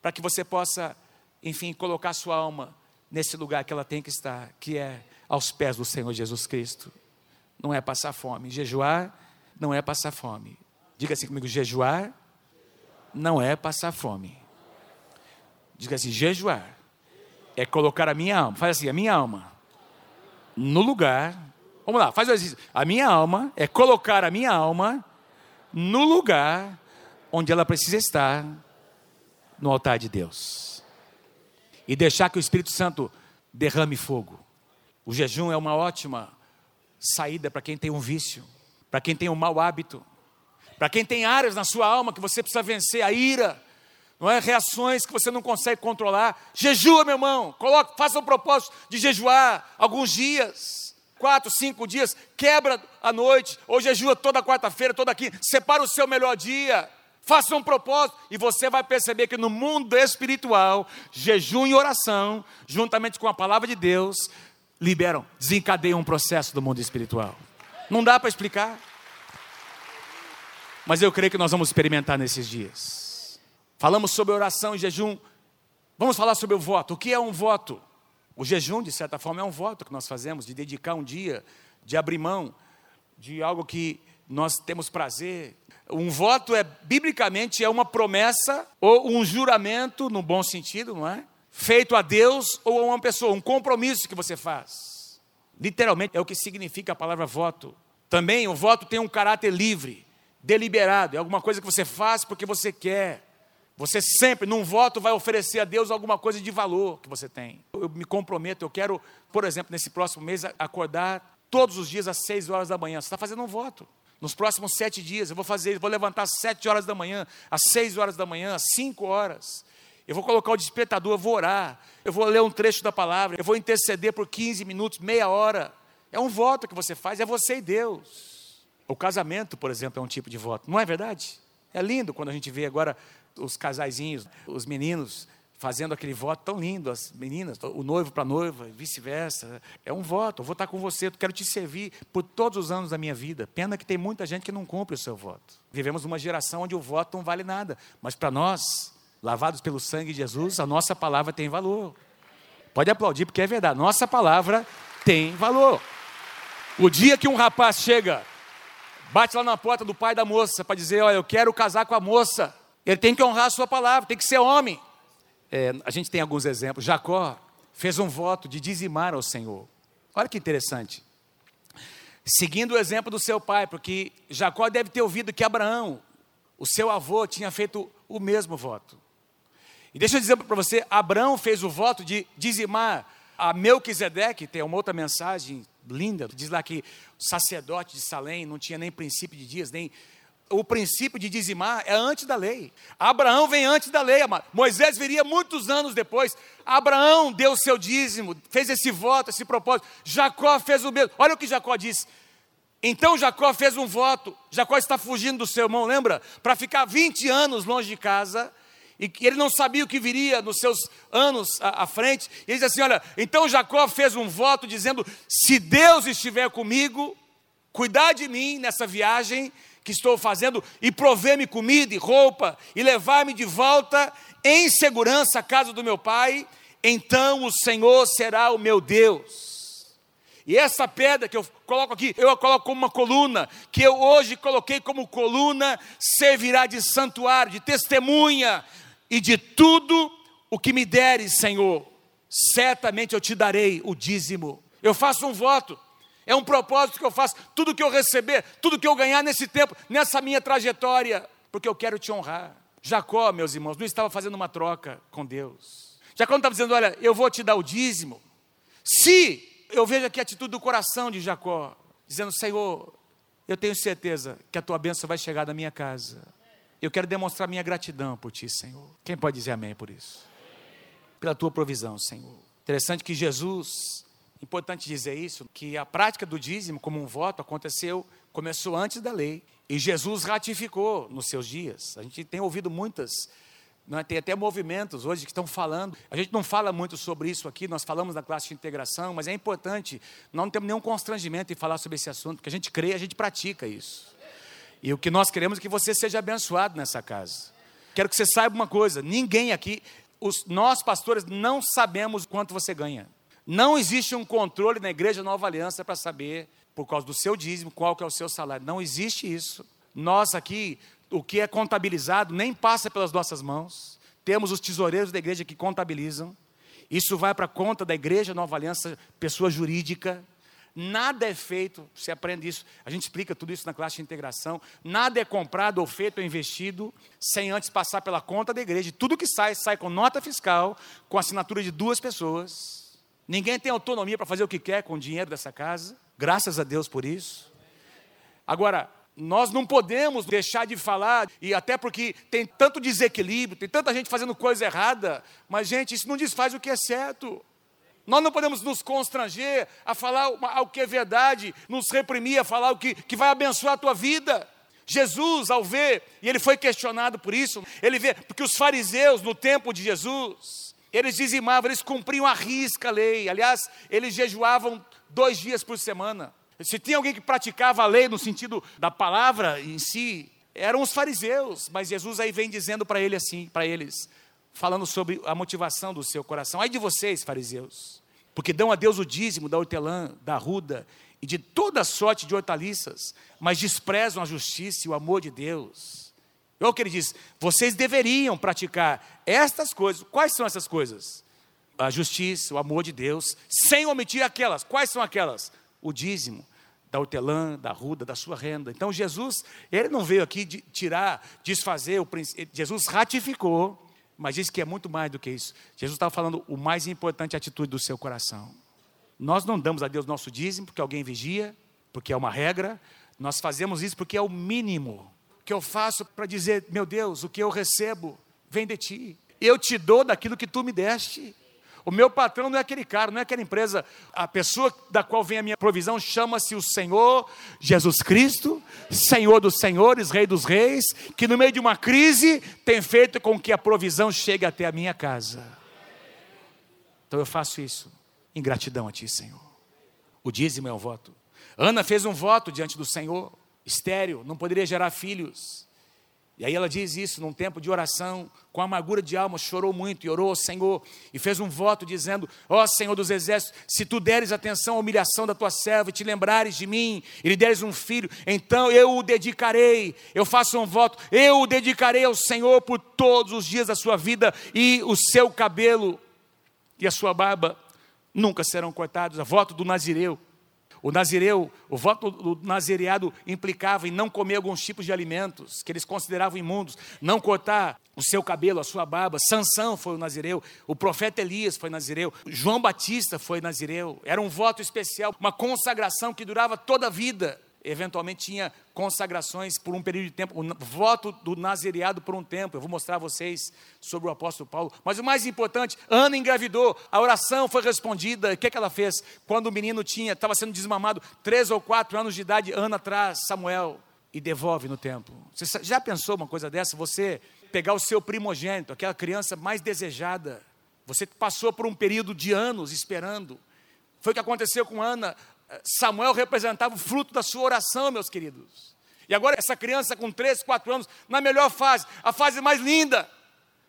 Speaker 1: para que você possa, enfim, colocar sua alma nesse lugar que ela tem que estar, que é aos pés do Senhor Jesus Cristo. Não é passar fome. Jejuar não é passar fome. Diga assim comigo: jejuar não é passar fome. Diga assim: jejuar é colocar a minha alma, faz assim, a minha alma no lugar. Vamos lá, faz o exercício. A minha alma é colocar a minha alma no lugar onde ela precisa estar, no altar de Deus. E deixar que o Espírito Santo derrame fogo. O jejum é uma ótima saída para quem tem um vício, para quem tem um mau hábito, para quem tem áreas na sua alma que você precisa vencer, a ira, não é? Reações que você não consegue controlar. Jejua, meu irmão. Coloque, faça o um propósito de jejuar alguns dias, quatro, cinco dias. Quebra a noite, ou jejua toda quarta-feira, toda quinta. Separa o seu melhor dia. Faça um propósito e você vai perceber que no mundo espiritual, jejum e oração, juntamente com a palavra de Deus, liberam, desencadeiam um processo do mundo espiritual. Não dá para explicar. Mas eu creio que nós vamos experimentar nesses dias. Falamos sobre oração e jejum. Vamos falar sobre o voto. O que é um voto? O jejum, de certa forma, é um voto que nós fazemos de dedicar um dia, de abrir mão de algo que nós temos prazer. Um voto é, biblicamente, é uma promessa ou um juramento, no bom sentido, não é? Feito a Deus ou a uma pessoa, um compromisso que você faz. Literalmente é o que significa a palavra voto. Também o voto tem um caráter livre deliberado, é alguma coisa que você faz porque você quer. Você sempre, num voto, vai oferecer a Deus alguma coisa de valor que você tem. Eu me comprometo, eu quero, por exemplo, nesse próximo mês, acordar todos os dias às seis horas da manhã. Você está fazendo um voto. Nos próximos sete dias, eu vou fazer, vou levantar às sete horas da manhã, às seis horas da manhã, às cinco horas. Eu vou colocar o despertador, eu vou orar, eu vou ler um trecho da palavra, eu vou interceder por 15 minutos, meia hora. É um voto que você faz, é você e Deus. O casamento, por exemplo, é um tipo de voto, não é verdade? É lindo quando a gente vê agora os casaizinhos, os meninos fazendo aquele voto tão lindo, as meninas, o noivo para a noiva, vice-versa. É um voto, eu vou estar com você, eu quero te servir por todos os anos da minha vida. Pena que tem muita gente que não cumpre o seu voto. Vivemos numa geração onde o voto não vale nada, mas para nós, lavados pelo sangue de Jesus, a nossa palavra tem valor. Pode aplaudir, porque é verdade, nossa palavra tem valor. O dia que um rapaz chega bate lá na porta do pai da moça para dizer: Olha, eu quero casar com a moça. Ele tem que honrar a sua palavra, tem que ser homem. É, a gente tem alguns exemplos. Jacó fez um voto de dizimar ao Senhor. Olha que interessante. Seguindo o exemplo do seu pai, porque Jacó deve ter ouvido que Abraão, o seu avô, tinha feito o mesmo voto. E deixa eu dizer para você: Abraão fez o voto de dizimar a Melquisedeque, tem uma outra mensagem linda, diz lá que o sacerdote de Salém não tinha nem princípio de dias, nem o princípio de dizimar é antes da lei. Abraão vem antes da lei, amado. Moisés viria muitos anos depois. Abraão deu o seu dízimo, fez esse voto, esse propósito. Jacó fez o mesmo. Olha o que Jacó disse. Então Jacó fez um voto. Jacó está fugindo do seu irmão, lembra? Para ficar 20 anos longe de casa e ele não sabia o que viria nos seus anos à, à frente. E ele diz assim: Olha, então Jacó fez um voto dizendo: Se Deus estiver comigo, cuidar de mim nessa viagem que estou fazendo e prover-me comida e roupa e levar-me de volta em segurança à casa do meu pai, então o Senhor será o meu Deus. E essa pedra que eu coloco aqui, eu a coloco como uma coluna, que eu hoje coloquei como coluna, servirá de santuário, de testemunha e de tudo o que me deres, Senhor, certamente eu te darei o dízimo. Eu faço um voto, é um propósito que eu faço, tudo que eu receber, tudo que eu ganhar nesse tempo, nessa minha trajetória, porque eu quero te honrar. Jacó, meus irmãos, não estava fazendo uma troca com Deus. Jacó não estava dizendo, olha, eu vou te dar o dízimo. Se eu vejo aqui a atitude do coração de Jacó, dizendo, Senhor, eu tenho certeza que a tua bênção vai chegar na minha casa. Eu quero demonstrar minha gratidão por ti, Senhor. Quem pode dizer amém por isso? Pela tua provisão, Senhor. Interessante que Jesus, importante dizer isso, que a prática do dízimo como um voto aconteceu, começou antes da lei. E Jesus ratificou nos seus dias. A gente tem ouvido muitas é? Tem até movimentos hoje que estão falando. A gente não fala muito sobre isso aqui, nós falamos da classe de integração, mas é importante. Nós não temos nenhum constrangimento em falar sobre esse assunto, porque a gente crê, a gente pratica isso. E o que nós queremos é que você seja abençoado nessa casa. Quero que você saiba uma coisa: ninguém aqui, os, nós pastores, não sabemos quanto você ganha. Não existe um controle na igreja Nova Aliança para saber, por causa do seu dízimo, qual que é o seu salário. Não existe isso. Nós aqui, o que é contabilizado nem passa pelas nossas mãos. Temos os tesoureiros da igreja que contabilizam. Isso vai para a conta da igreja Nova Aliança, pessoa jurídica. Nada é feito, você aprende isso, a gente explica tudo isso na classe de integração. Nada é comprado ou feito ou investido sem antes passar pela conta da igreja. Tudo que sai, sai com nota fiscal, com assinatura de duas pessoas. Ninguém tem autonomia para fazer o que quer com o dinheiro dessa casa. Graças a Deus por isso. Agora, nós não podemos deixar de falar, e até porque tem tanto desequilíbrio, tem tanta gente fazendo coisa errada, mas, gente, isso não desfaz o que é certo. Nós não podemos nos constranger a falar o que é verdade, nos reprimir a falar o que, que vai abençoar a tua vida. Jesus, ao ver, e ele foi questionado por isso, ele vê, porque os fariseus no tempo de Jesus, eles dizimavam, eles cumpriam a risca a lei, aliás, eles jejuavam dois dias por semana. Se tinha alguém que praticava a lei no sentido da palavra em si, eram os fariseus, mas Jesus aí vem dizendo para ele assim, para eles: falando sobre a motivação do seu coração. Ai de vocês, fariseus, porque dão a Deus o dízimo da hortelã, da ruda e de toda sorte de hortaliças, mas desprezam a justiça e o amor de Deus. Olha o que ele diz: vocês deveriam praticar estas coisas. Quais são essas coisas? A justiça, o amor de Deus, sem omitir aquelas. Quais são aquelas? O dízimo da hortelã, da ruda, da sua renda. Então Jesus, ele não veio aqui de tirar, desfazer o. Jesus ratificou mas diz que é muito mais do que isso. Jesus estava falando o mais importante atitude do seu coração. Nós não damos a Deus nosso dízimo porque alguém vigia, porque é uma regra. Nós fazemos isso porque é o mínimo que eu faço para dizer: meu Deus, o que eu recebo vem de ti. Eu te dou daquilo que tu me deste. O meu patrão não é aquele cara, não é aquela empresa. A pessoa da qual vem a minha provisão chama-se o Senhor Jesus Cristo, Senhor dos Senhores, Rei dos Reis, que no meio de uma crise tem feito com que a provisão chegue até a minha casa. Então eu faço isso em gratidão a Ti, Senhor. O dízimo é um voto. Ana fez um voto diante do Senhor, estéreo, não poderia gerar filhos. E aí ela diz isso num tempo de oração, com amargura de alma, chorou muito e orou ao Senhor e fez um voto dizendo: Ó oh, Senhor dos exércitos, se tu deres atenção à humilhação da tua serva e te lembrares de mim e lhe deres um filho, então eu o dedicarei. Eu faço um voto, eu o dedicarei ao Senhor por todos os dias da sua vida e o seu cabelo e a sua barba nunca serão cortados. A voto do Nazireu. O nazireu, o voto do nazireado implicava em não comer alguns tipos de alimentos que eles consideravam imundos, não cortar o seu cabelo, a sua barba. Sansão foi o nazireu, o profeta Elias foi nazireu, João Batista foi nazireu. Era um voto especial, uma consagração que durava toda a vida eventualmente tinha consagrações por um período de tempo, o voto do nazireado por um tempo. Eu vou mostrar a vocês sobre o apóstolo Paulo. Mas o mais importante, Ana engravidou, a oração foi respondida. O que, é que ela fez? Quando o menino tinha, estava sendo desmamado, três ou quatro anos de idade, Ana traz Samuel e devolve no templo. Você já pensou uma coisa dessa? Você pegar o seu primogênito, aquela criança mais desejada, você passou por um período de anos esperando. Foi o que aconteceu com Ana. Samuel representava o fruto da sua oração, meus queridos. E agora essa criança com 3, 4 anos, na melhor fase, a fase mais linda,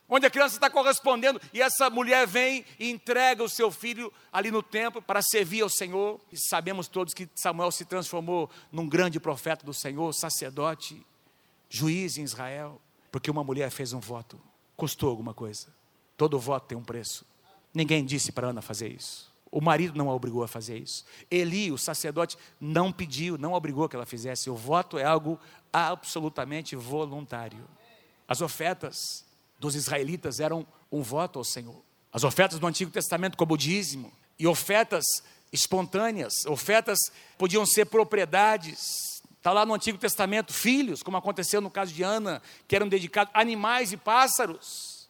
Speaker 1: onde a criança está correspondendo, e essa mulher vem e entrega o seu filho ali no templo para servir ao Senhor. E sabemos todos que Samuel se transformou num grande profeta do Senhor, sacerdote, juiz em Israel, porque uma mulher fez um voto. Custou alguma coisa. Todo voto tem um preço. Ninguém disse para Ana fazer isso. O marido não a obrigou a fazer isso. Eli, o sacerdote, não pediu, não obrigou que ela fizesse. O voto é algo absolutamente voluntário. As ofertas dos israelitas eram um voto ao Senhor. As ofertas do Antigo Testamento, como o dízimo, e ofertas espontâneas, ofertas podiam ser propriedades. Está lá no Antigo Testamento, filhos, como aconteceu no caso de Ana, que eram dedicados, animais e pássaros,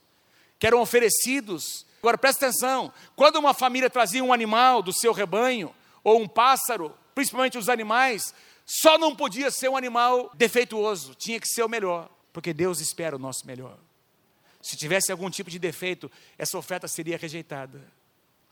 Speaker 1: que eram oferecidos Agora presta atenção: quando uma família trazia um animal do seu rebanho, ou um pássaro, principalmente os animais, só não podia ser um animal defeituoso, tinha que ser o melhor, porque Deus espera o nosso melhor. Se tivesse algum tipo de defeito, essa oferta seria rejeitada.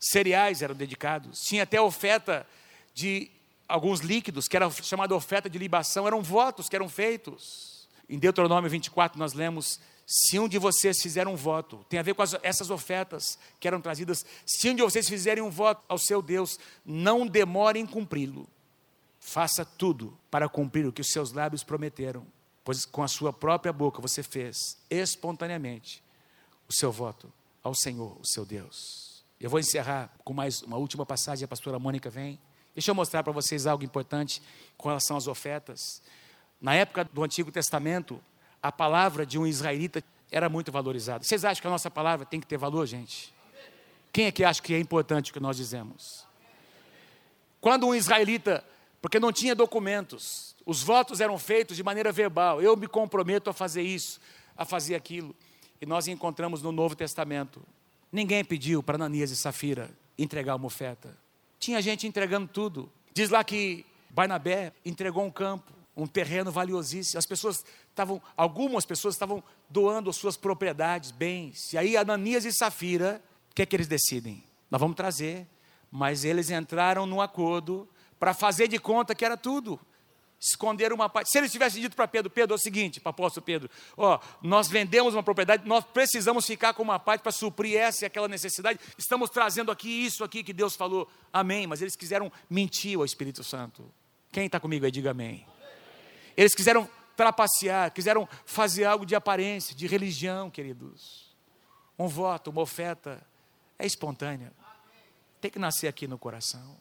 Speaker 1: Cereais eram dedicados, tinha até oferta de alguns líquidos, que era chamada oferta de libação, eram votos que eram feitos. Em Deuteronômio 24 nós lemos se um de vocês fizer um voto, tem a ver com as, essas ofertas que eram trazidas, se um de vocês fizerem um voto ao seu Deus, não demore em cumpri-lo. Faça tudo para cumprir o que os seus lábios prometeram. pois com a sua própria boca você fez espontaneamente o seu voto ao Senhor, o seu Deus. Eu vou encerrar com mais uma última passagem, a pastora Mônica vem. Deixa eu mostrar para vocês algo importante com relação às ofertas. Na época do Antigo Testamento, a palavra de um israelita era muito valorizada. Vocês acham que a nossa palavra tem que ter valor, gente? Quem é que acha que é importante o que nós dizemos? Quando um israelita, porque não tinha documentos, os votos eram feitos de maneira verbal. Eu me comprometo a fazer isso, a fazer aquilo. E nós encontramos no Novo Testamento. Ninguém pediu para Ananias e Safira entregar uma oferta. Tinha gente entregando tudo. Diz lá que Barnabé entregou um campo, um terreno valiosíssimo. As pessoas estavam, algumas pessoas estavam doando suas propriedades, bens. E aí Ananias e Safira, o que é que eles decidem? Nós vamos trazer, mas eles entraram num acordo para fazer de conta que era tudo esconder uma parte. Se eles tivessem dito para Pedro, Pedro, é o seguinte, para apóstolo Pedro, ó, nós vendemos uma propriedade, nós precisamos ficar com uma parte para suprir essa e aquela necessidade, estamos trazendo aqui isso aqui que Deus falou, amém, mas eles quiseram mentir ao Espírito Santo. Quem está comigo aí, diga amém. Eles quiseram trapacear, quiseram fazer algo de aparência, de religião, queridos. Um voto, uma oferta, é espontânea. Tem que nascer aqui no coração.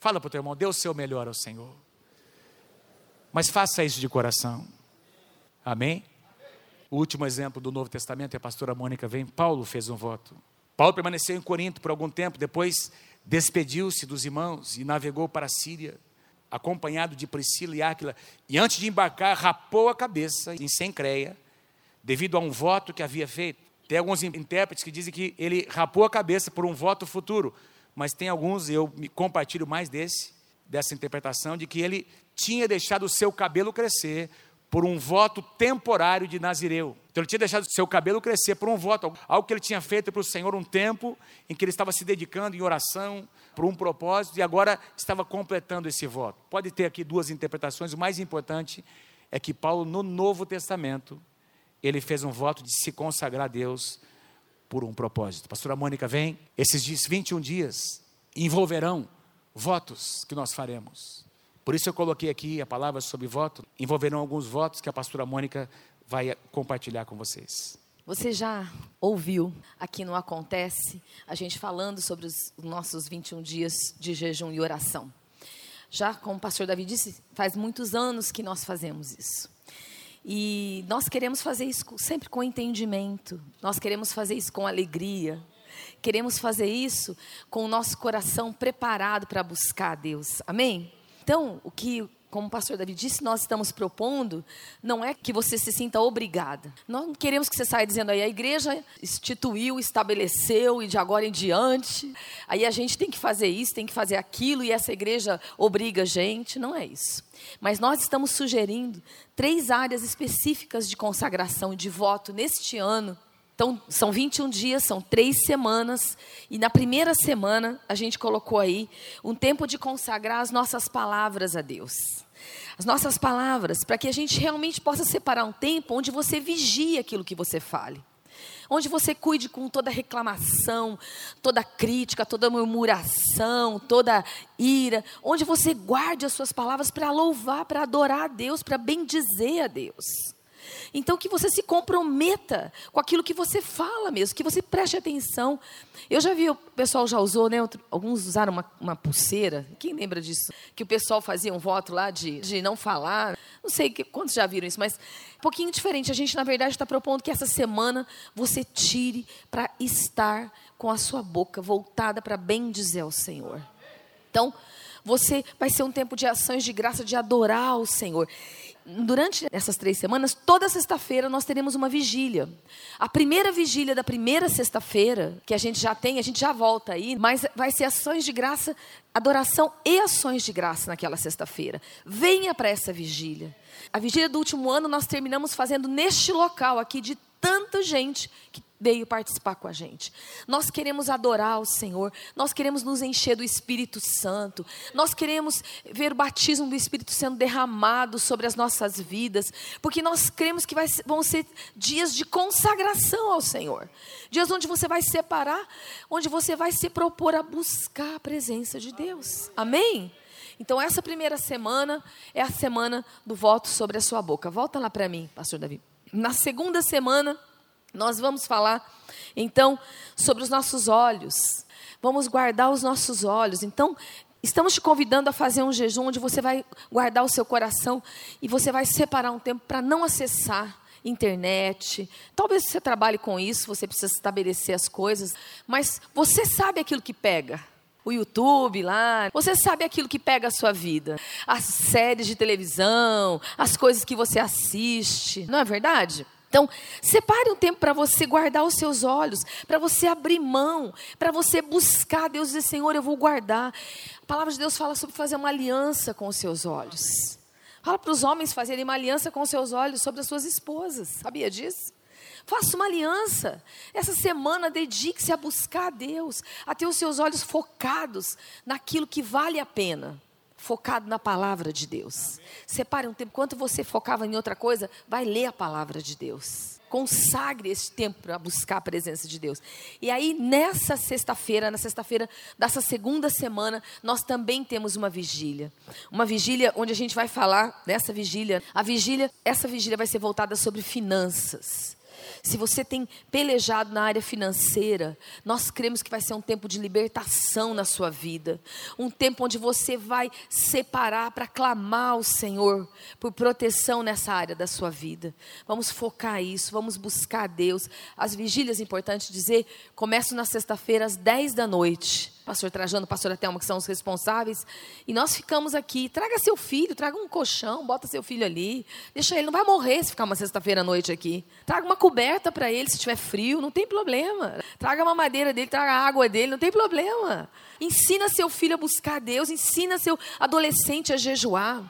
Speaker 1: Fala para o teu irmão, dê o seu melhor ao Senhor. Mas faça isso de coração. Amém? O último exemplo do Novo Testamento, e a pastora Mônica vem, Paulo fez um voto. Paulo permaneceu em Corinto por algum tempo, depois despediu-se dos irmãos e navegou para a Síria, acompanhado de Priscila e Áquila, e antes de embarcar, rapou a cabeça em Sencreia, devido a um voto que havia feito. Tem alguns intérpretes que dizem que ele rapou a cabeça por um voto futuro, mas tem alguns, eu compartilho mais desse, dessa interpretação, de que ele tinha deixado o seu cabelo crescer por um voto temporário de Nazireu. Então ele tinha deixado seu cabelo crescer por um voto, algo que ele tinha feito para o Senhor um tempo em que ele estava se dedicando em oração por um propósito e agora estava completando esse voto. Pode ter aqui duas interpretações, o mais importante é que Paulo no Novo Testamento ele fez um voto de se consagrar a Deus por um propósito. Pastora Mônica vem, esses 21 dias envolverão votos que nós faremos. Por isso eu coloquei aqui a palavra sobre voto. Envolverão alguns votos que a pastora Mônica vai compartilhar com vocês.
Speaker 2: Você já ouviu aqui no Acontece a gente falando sobre os nossos 21 dias de jejum e oração. Já, como o pastor Davi disse, faz muitos anos que nós fazemos isso. E nós queremos fazer isso sempre com entendimento, nós queremos fazer isso com alegria, queremos fazer isso com o nosso coração preparado para buscar a Deus. Amém? Então, o que, como o pastor Davi disse, nós estamos propondo, não é que você se sinta obrigada. Nós não queremos que você saia dizendo aí, a igreja instituiu, estabeleceu e de agora em diante, aí a gente tem que fazer isso, tem que fazer aquilo e essa igreja obriga a gente. Não é isso. Mas nós estamos sugerindo três áreas específicas de consagração e de voto neste ano então, são 21 dias, são três semanas, e na primeira semana a gente colocou aí um tempo de consagrar as nossas palavras a Deus. As nossas palavras, para que a gente realmente possa separar um tempo onde você vigie aquilo que você fale. Onde você cuide com toda reclamação, toda crítica, toda murmuração, toda ira. Onde você guarde as suas palavras para louvar, para adorar a Deus, para bendizer a Deus. Então, que você se comprometa com aquilo que você fala mesmo, que você preste atenção. Eu já vi, o pessoal já usou, né? Alguns usaram uma, uma pulseira. Quem lembra disso? Que o pessoal fazia um voto lá de, de não falar. Não sei quantos já viram isso, mas um pouquinho diferente. A gente, na verdade, está propondo que essa semana você tire para estar com a sua boca voltada para bem dizer ao Senhor. Então, você vai ser um tempo de ações de graça, de adorar o Senhor durante essas três semanas, toda sexta-feira nós teremos uma vigília. A primeira vigília da primeira sexta-feira, que a gente já tem, a gente já volta aí, mas vai ser ações de graça, adoração e ações de graça naquela sexta-feira. Venha para essa vigília. A vigília do último ano nós terminamos fazendo neste local aqui de tanta gente que veio participar com a gente. Nós queremos adorar o Senhor, nós queremos nos encher do Espírito Santo, nós queremos ver o batismo do Espírito sendo derramado sobre as nossas vidas, porque nós cremos que vai, vão ser dias de consagração ao Senhor, dias onde você vai separar, onde você vai se propor a buscar a presença de Deus. Amém? Então, essa primeira semana é a semana do voto sobre a sua boca. Volta lá para mim, pastor Davi. Na segunda semana, nós vamos falar, então, sobre os nossos olhos. Vamos guardar os nossos olhos. Então, estamos te convidando a fazer um jejum onde você vai guardar o seu coração e você vai separar um tempo para não acessar internet. Talvez você trabalhe com isso, você precisa estabelecer as coisas, mas você sabe aquilo que pega. O YouTube lá, você sabe aquilo que pega a sua vida. As séries de televisão, as coisas que você assiste, não é verdade? Então, separe um tempo para você guardar os seus olhos, para você abrir mão, para você buscar Deus e dizer: Senhor, eu vou guardar. A palavra de Deus fala sobre fazer uma aliança com os seus olhos. Fala para os homens fazerem uma aliança com os seus olhos sobre as suas esposas. Sabia disso? Faça uma aliança. Essa semana dedique-se a buscar a Deus, a ter os seus olhos focados naquilo que vale a pena focado na palavra de Deus. Separe um tempo, enquanto você focava em outra coisa, vai ler a palavra de Deus. Consagre esse tempo para buscar a presença de Deus. E aí, nessa sexta-feira, na sexta-feira dessa segunda semana, nós também temos uma vigília. Uma vigília onde a gente vai falar dessa vigília. A vigília, essa vigília vai ser voltada sobre finanças se você tem pelejado na área financeira, nós cremos que vai ser um tempo de libertação na sua vida. Um tempo onde você vai separar para clamar ao Senhor por proteção nessa área da sua vida. Vamos focar isso, vamos buscar Deus. As vigílias, importante dizer, começam na sexta-feira às 10 da noite pastor Trajano, pastora Thelma, que são os responsáveis. E nós ficamos aqui. Traga seu filho, traga um colchão, bota seu filho ali. Deixa ele, não vai morrer se ficar uma sexta-feira à noite aqui. Traga uma coberta para ele se tiver frio, não tem problema. Traga uma madeira dele, traga a água dele, não tem problema. Ensina seu filho a buscar Deus, ensina seu adolescente a jejuar.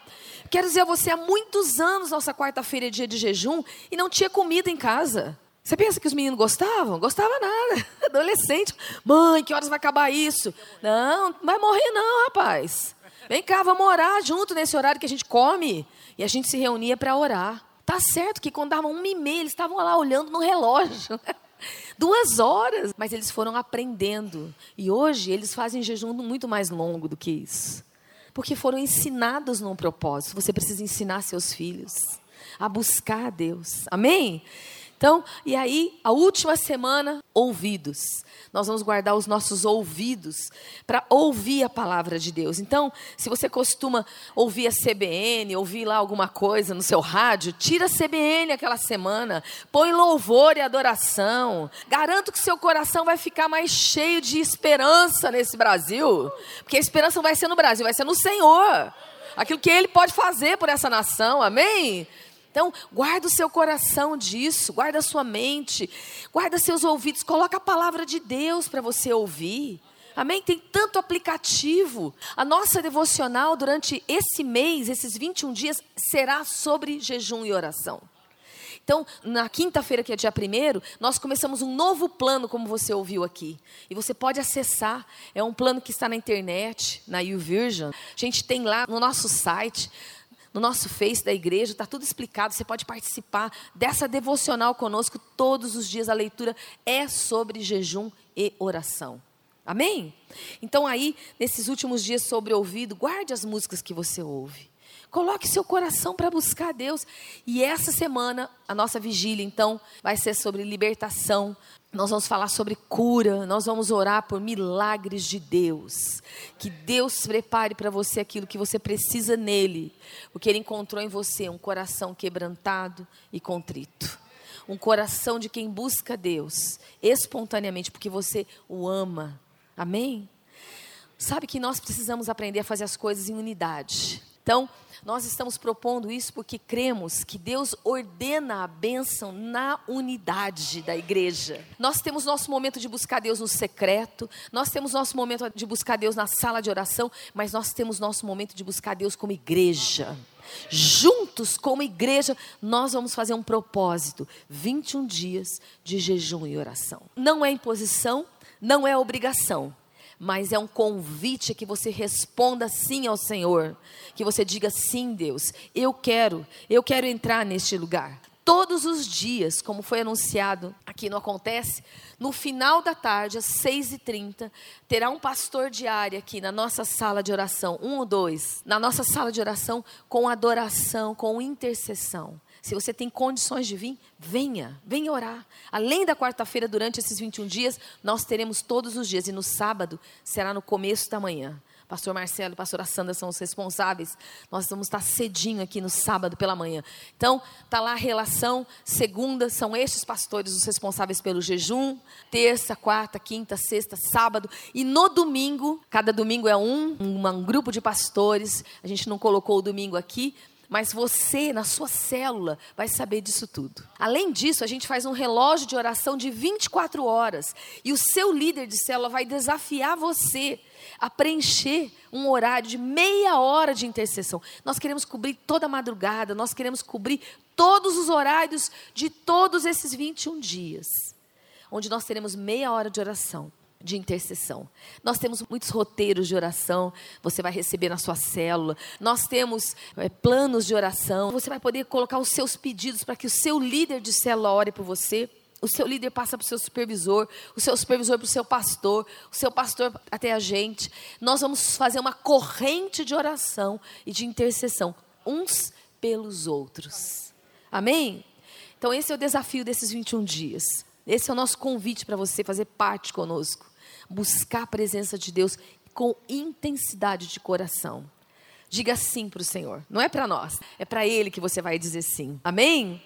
Speaker 2: Quero dizer a você, há muitos anos nossa quarta-feira é dia de jejum e não tinha comida em casa. Você pensa que os meninos gostavam? Gostava nada. Adolescente. Mãe, que horas vai acabar isso? Não, não vai morrer não, rapaz. Vem cá, vamos orar junto nesse horário que a gente come. E a gente se reunia para orar. Tá certo que quando dava uma e meia, eles estavam lá olhando no relógio. Duas horas. Mas eles foram aprendendo. E hoje eles fazem jejum muito mais longo do que isso. Porque foram ensinados num propósito. Você precisa ensinar seus filhos a buscar a Deus. Amém? Então, e aí, a última semana, ouvidos. Nós vamos guardar os nossos ouvidos para ouvir a palavra de Deus. Então, se você costuma ouvir a CBN, ouvir lá alguma coisa no seu rádio, tira a CBN aquela semana, põe louvor e adoração. Garanto que seu coração vai ficar mais cheio de esperança nesse Brasil, porque a esperança não vai ser no Brasil, vai ser no Senhor. Aquilo que Ele pode fazer por essa nação, amém? Então, guarda o seu coração disso, guarda a sua mente, guarda seus ouvidos, coloca a palavra de Deus para você ouvir. Amém? Tem tanto aplicativo. A nossa devocional durante esse mês, esses 21 dias, será sobre jejum e oração. Então, na quinta-feira, que é dia 1 nós começamos um novo plano, como você ouviu aqui. E você pode acessar. É um plano que está na internet, na YouVersion. A gente tem lá no nosso site no nosso Face da igreja, está tudo explicado. Você pode participar dessa devocional conosco todos os dias. A leitura é sobre jejum e oração. Amém? Então, aí, nesses últimos dias sobre ouvido, guarde as músicas que você ouve. Coloque seu coração para buscar Deus. E essa semana, a nossa vigília, então, vai ser sobre libertação, nós vamos falar sobre cura, nós vamos orar por milagres de Deus. Que Deus prepare para você aquilo que você precisa nele, porque Ele encontrou em você um coração quebrantado e contrito. Um coração de quem busca Deus espontaneamente, porque você o ama. Amém? Sabe que nós precisamos aprender a fazer as coisas em unidade. Então, nós estamos propondo isso porque cremos que Deus ordena a bênção na unidade da igreja. Nós temos nosso momento de buscar Deus no secreto, nós temos nosso momento de buscar Deus na sala de oração, mas nós temos nosso momento de buscar Deus como igreja. Juntos, como igreja, nós vamos fazer um propósito: 21 dias de jejum e oração. Não é imposição, não é obrigação mas é um convite que você responda sim ao Senhor, que você diga sim, Deus, eu quero, eu quero entrar neste lugar. todos os dias, como foi anunciado aqui no Acontece, no final da tarde, às 6h30, terá um pastor diário aqui na nossa sala de oração, um ou dois, na nossa sala de oração, com adoração, com intercessão. Se você tem condições de vir, venha, venha orar. Além da quarta-feira, durante esses 21 dias, nós teremos todos os dias. E no sábado será no começo da manhã. Pastor Marcelo e pastora Sandra são os responsáveis. Nós vamos estar cedinho aqui no sábado pela manhã. Então, tá lá a relação. Segunda, são estes pastores os responsáveis pelo jejum. Terça, quarta, quinta, sexta, sábado. E no domingo, cada domingo é um, um, um grupo de pastores. A gente não colocou o domingo aqui, mas você, na sua célula, vai saber disso tudo. Além disso, a gente faz um relógio de oração de 24 horas. E o seu líder de célula vai desafiar você a preencher um horário de meia hora de intercessão. Nós queremos cobrir toda a madrugada, nós queremos cobrir todos os horários de todos esses 21 dias, onde nós teremos meia hora de oração de intercessão. Nós temos muitos roteiros de oração, você vai receber na sua célula. Nós temos é, planos de oração. Você vai poder colocar os seus pedidos para que o seu líder de célula ore por você. O seu líder passa para o seu supervisor, o seu supervisor para o seu pastor, o seu pastor até a gente. Nós vamos fazer uma corrente de oração e de intercessão, uns pelos outros. Amém? Então, esse é o desafio desses 21 dias. Esse é o nosso convite para você fazer parte conosco. Buscar a presença de Deus com intensidade de coração. Diga sim para o Senhor. Não é para nós, é para Ele que você vai dizer sim. Amém?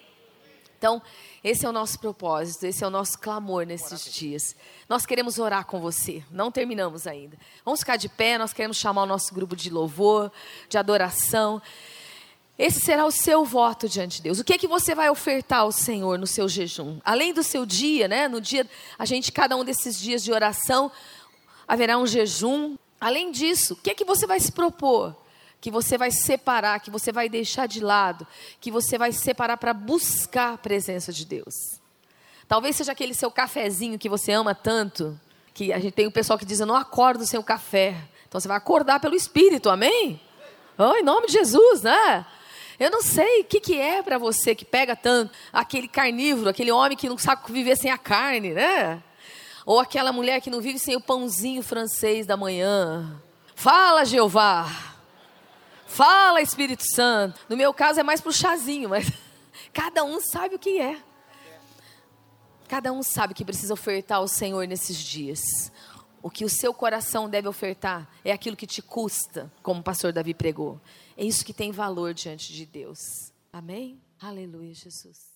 Speaker 2: Então, esse é o nosso propósito, esse é o nosso clamor nesses dias. Nós queremos orar com você, não terminamos ainda. Vamos ficar de pé, nós queremos chamar o nosso grupo de louvor, de adoração. Esse será o seu voto diante de Deus. O que é que você vai ofertar ao Senhor no seu jejum? Além do seu dia, né? No dia, a gente, cada um desses dias de oração, haverá um jejum. Além disso, o que é que você vai se propor? Que você vai separar, que você vai deixar de lado, que você vai separar para buscar a presença de Deus. Talvez seja aquele seu cafezinho que você ama tanto, que a gente tem o pessoal que diz: Eu não acordo sem o café. Então você vai acordar pelo Espírito, amém? Oh, em nome de Jesus, né? Eu não sei o que, que é para você que pega tanto aquele carnívoro, aquele homem que não sabe viver sem a carne, né? Ou aquela mulher que não vive sem o pãozinho francês da manhã. Fala, Jeová. Fala, Espírito Santo. No meu caso é mais pro chazinho, mas cada um sabe o que é. Cada um sabe que precisa ofertar ao Senhor nesses dias. O que o seu coração deve ofertar é aquilo que te custa, como o pastor Davi pregou. É isso que tem valor diante de Deus. Amém? Aleluia, Jesus.